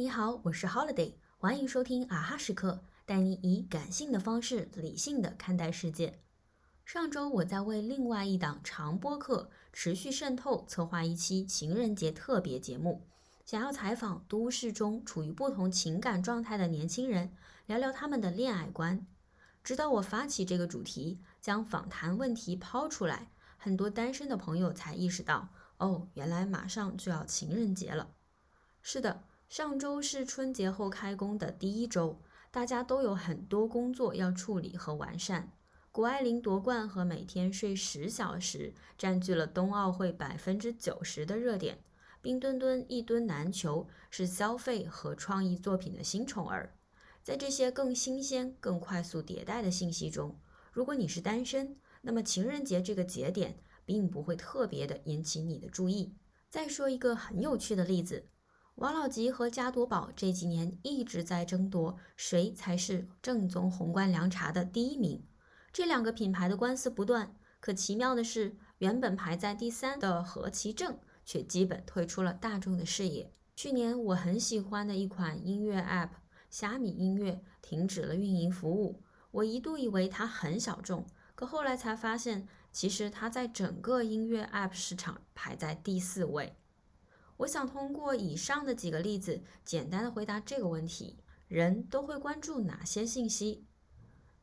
你好，我是 Holiday，欢迎收听啊哈时刻，带你以感性的方式理性的看待世界。上周我在为另外一档长播客持续渗透策划一期情人节特别节目，想要采访都市中处于不同情感状态的年轻人，聊聊他们的恋爱观。直到我发起这个主题，将访谈问题抛出来，很多单身的朋友才意识到，哦，原来马上就要情人节了。是的，上周是春节后开工的第一周，大家都有很多工作要处理和完善。谷爱凌夺冠和每天睡十小时占据了冬奥会百分之九十的热点，冰墩墩一墩难求是消费和创意作品的新宠儿。在这些更新鲜、更快速迭代的信息中，如果你是单身，那么情人节这个节点并不会特别的引起你的注意。再说一个很有趣的例子，王老吉和加多宝这几年一直在争夺谁才是正宗红冠凉茶的第一名。这两个品牌的官司不断，可奇妙的是，原本排在第三的和其正却基本退出了大众的视野。去年我很喜欢的一款音乐 App 虾米音乐停止了运营服务，我一度以为它很小众，可后来才发现，其实它在整个音乐 App 市场排在第四位。我想通过以上的几个例子，简单的回答这个问题：人都会关注哪些信息？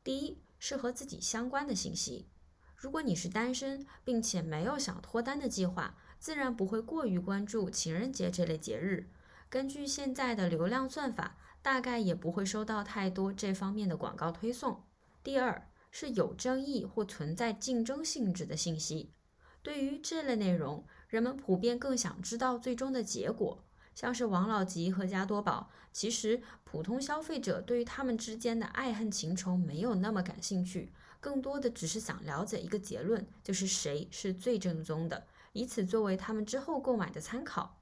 第一。是和自己相关的信息。如果你是单身，并且没有想脱单的计划，自然不会过于关注情人节这类节日。根据现在的流量算法，大概也不会收到太多这方面的广告推送。第二，是有争议或存在竞争性质的信息。对于这类内容，人们普遍更想知道最终的结果。像是王老吉和加多宝，其实普通消费者对于他们之间的爱恨情仇没有那么感兴趣，更多的只是想了解一个结论，就是谁是最正宗的，以此作为他们之后购买的参考。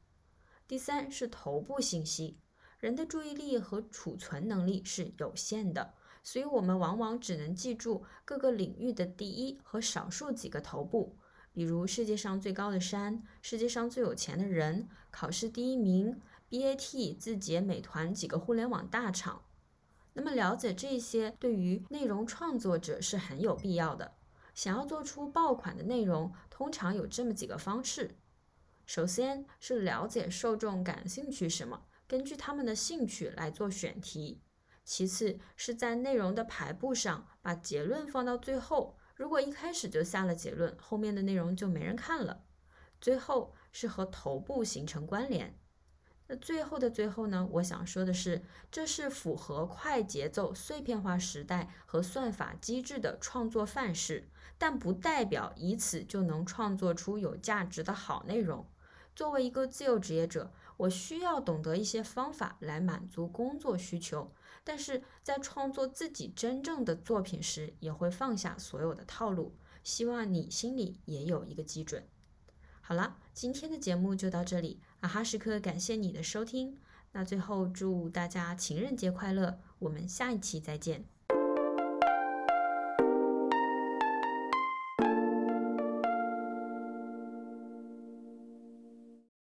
第三是头部信息，人的注意力和储存能力是有限的，所以我们往往只能记住各个领域的第一和少数几个头部。比如世界上最高的山，世界上最有钱的人，考试第一名，BAT、字节、美团几个互联网大厂。那么了解这些对于内容创作者是很有必要的。想要做出爆款的内容，通常有这么几个方式：首先是了解受众感兴趣什么，根据他们的兴趣来做选题；其次是在内容的排布上把结论放到最后。如果一开始就下了结论，后面的内容就没人看了。最后是和头部形成关联。那最后的最后呢？我想说的是，这是符合快节奏、碎片化时代和算法机制的创作范式，但不代表以此就能创作出有价值的好内容。作为一个自由职业者，我需要懂得一些方法来满足工作需求，但是在创作自己真正的作品时，也会放下所有的套路。希望你心里也有一个基准。好了，今天的节目就到这里，啊哈时刻感谢你的收听。那最后祝大家情人节快乐，我们下一期再见。